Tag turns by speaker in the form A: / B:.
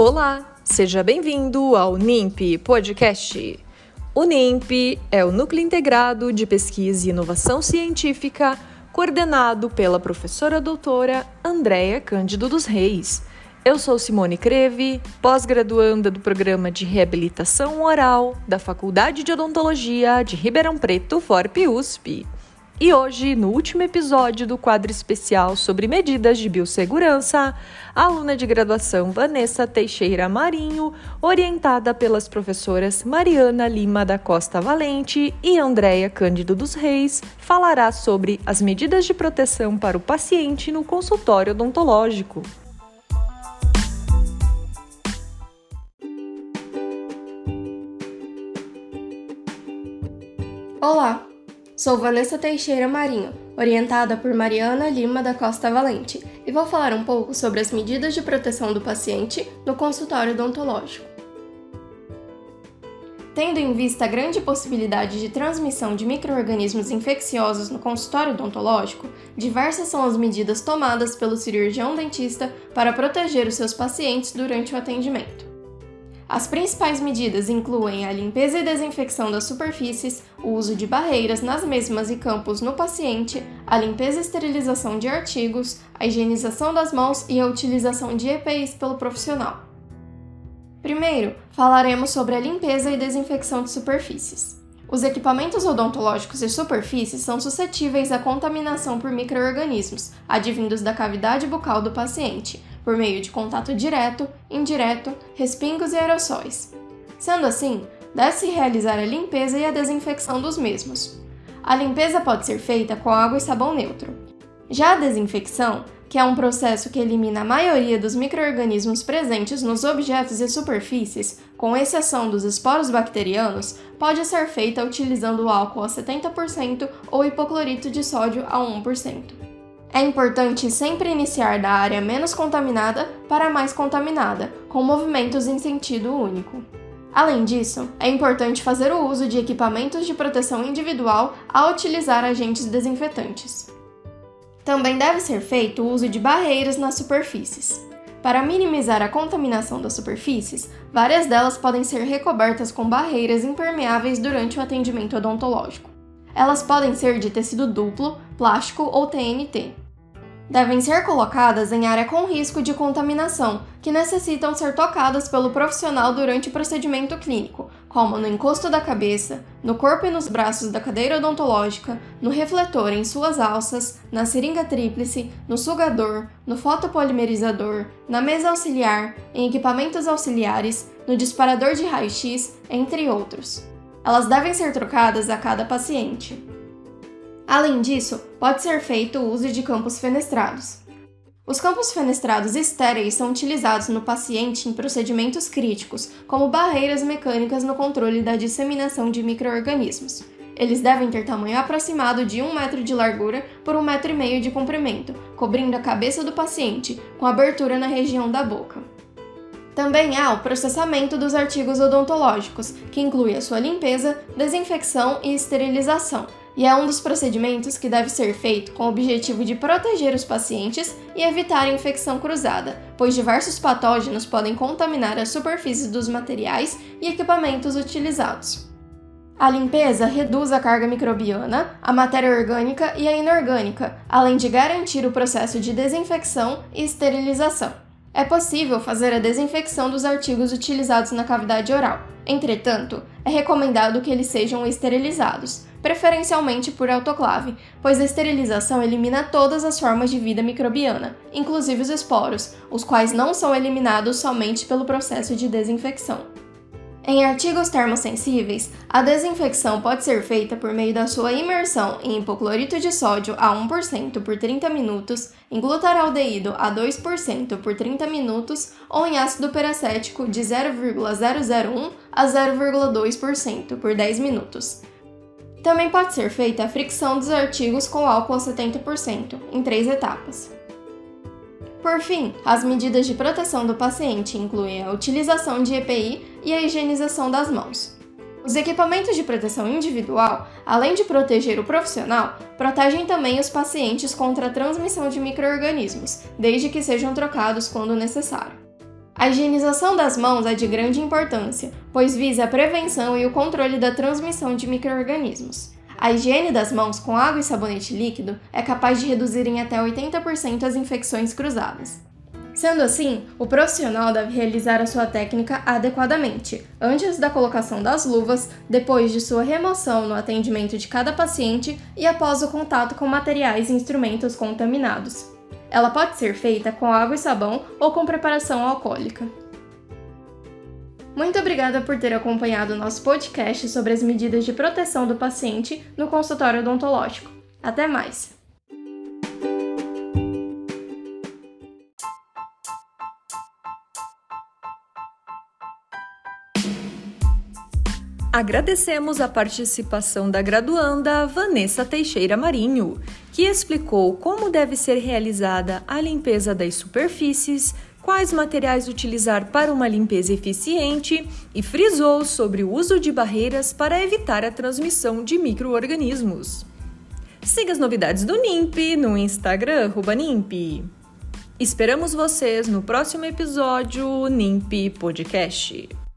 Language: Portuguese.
A: Olá, seja bem-vindo ao NIMP Podcast. O NIMP é o Núcleo Integrado de Pesquisa e Inovação Científica, coordenado pela professora doutora Andréia Cândido dos Reis. Eu sou Simone Creve, pós-graduanda do Programa de Reabilitação Oral da Faculdade de Odontologia de Ribeirão Preto, FORP USP. E hoje, no último episódio do quadro especial sobre medidas de biossegurança, a aluna de graduação Vanessa Teixeira Marinho, orientada pelas professoras Mariana Lima da Costa Valente e Andréia Cândido dos Reis, falará sobre as medidas de proteção para o paciente no consultório odontológico.
B: Olá, Sou Vanessa Teixeira Marinho, orientada por Mariana Lima da Costa Valente, e vou falar um pouco sobre as medidas de proteção do paciente no consultório odontológico. Tendo em vista a grande possibilidade de transmissão de microrganismos infecciosos no consultório odontológico, diversas são as medidas tomadas pelo cirurgião dentista para proteger os seus pacientes durante o atendimento. As principais medidas incluem a limpeza e desinfecção das superfícies, o uso de barreiras nas mesmas e campos no paciente, a limpeza e esterilização de artigos, a higienização das mãos e a utilização de EPIs pelo profissional. Primeiro, falaremos sobre a limpeza e desinfecção de superfícies. Os equipamentos odontológicos e superfícies são suscetíveis à contaminação por microrganismos, advindos da cavidade bucal do paciente, por meio de contato direto, indireto, respingos e aerossóis. Sendo assim, deve-se realizar a limpeza e a desinfecção dos mesmos. A limpeza pode ser feita com água e sabão neutro. Já a desinfecção, que é um processo que elimina a maioria dos microrganismos presentes nos objetos e superfícies, com exceção dos esporos bacterianos, pode ser feita utilizando o álcool a 70% ou hipoclorito de sódio a 1%. É importante sempre iniciar da área menos contaminada para a mais contaminada, com movimentos em sentido único. Além disso, é importante fazer o uso de equipamentos de proteção individual ao utilizar agentes desinfetantes. Também deve ser feito o uso de barreiras nas superfícies. Para minimizar a contaminação das superfícies, várias delas podem ser recobertas com barreiras impermeáveis durante o atendimento odontológico. Elas podem ser de tecido duplo, plástico ou TNT. Devem ser colocadas em área com risco de contaminação, que necessitam ser tocadas pelo profissional durante o procedimento clínico, como no encosto da cabeça, no corpo e nos braços da cadeira odontológica, no refletor em suas alças, na seringa tríplice, no sugador, no fotopolimerizador, na mesa auxiliar, em equipamentos auxiliares, no disparador de raio-x, entre outros. Elas devem ser trocadas a cada paciente. Além disso, pode ser feito o uso de campos fenestrados. Os campos fenestrados estéreis são utilizados no paciente em procedimentos críticos, como barreiras mecânicas no controle da disseminação de microorganismos. Eles devem ter tamanho aproximado de 1 metro de largura por 1,5 metro e meio de comprimento, cobrindo a cabeça do paciente, com abertura na região da boca. Também há o processamento dos artigos odontológicos, que inclui a sua limpeza, desinfecção e esterilização, e é um dos procedimentos que deve ser feito com o objetivo de proteger os pacientes e evitar a infecção cruzada, pois diversos patógenos podem contaminar as superfícies dos materiais e equipamentos utilizados. A limpeza reduz a carga microbiana, a matéria orgânica e a inorgânica, além de garantir o processo de desinfecção e esterilização. É possível fazer a desinfecção dos artigos utilizados na cavidade oral. Entretanto, é recomendado que eles sejam esterilizados, preferencialmente por autoclave, pois a esterilização elimina todas as formas de vida microbiana, inclusive os esporos, os quais não são eliminados somente pelo processo de desinfecção. Em artigos termosensíveis, a desinfecção pode ser feita por meio da sua imersão em hipoclorito de sódio a 1% por 30 minutos, em glutaraldeído a 2% por 30 minutos ou em ácido peracético de 0,001 a 0,2% por 10 minutos. Também pode ser feita a fricção dos artigos com álcool a 70%, em três etapas. Por fim, as medidas de proteção do paciente incluem a utilização de EPI e a higienização das mãos. Os equipamentos de proteção individual, além de proteger o profissional, protegem também os pacientes contra a transmissão de microrganismos, desde que sejam trocados quando necessário. A higienização das mãos é de grande importância, pois visa a prevenção e o controle da transmissão de microrganismos. A higiene das mãos com água e sabonete líquido é capaz de reduzir em até 80% as infecções cruzadas. Sendo assim, o profissional deve realizar a sua técnica adequadamente, antes da colocação das luvas, depois de sua remoção no atendimento de cada paciente e após o contato com materiais e instrumentos contaminados. Ela pode ser feita com água e sabão ou com preparação alcoólica. Muito obrigada por ter acompanhado o nosso podcast sobre as medidas de proteção do paciente no consultório odontológico. Até mais!
A: Agradecemos a participação da graduanda Vanessa Teixeira Marinho, que explicou como deve ser realizada a limpeza das superfícies, quais materiais utilizar para uma limpeza eficiente e frisou sobre o uso de barreiras para evitar a transmissão de microorganismos. Siga as novidades do NIMP no Instagram NIMP. Esperamos vocês no próximo episódio NIMP Podcast.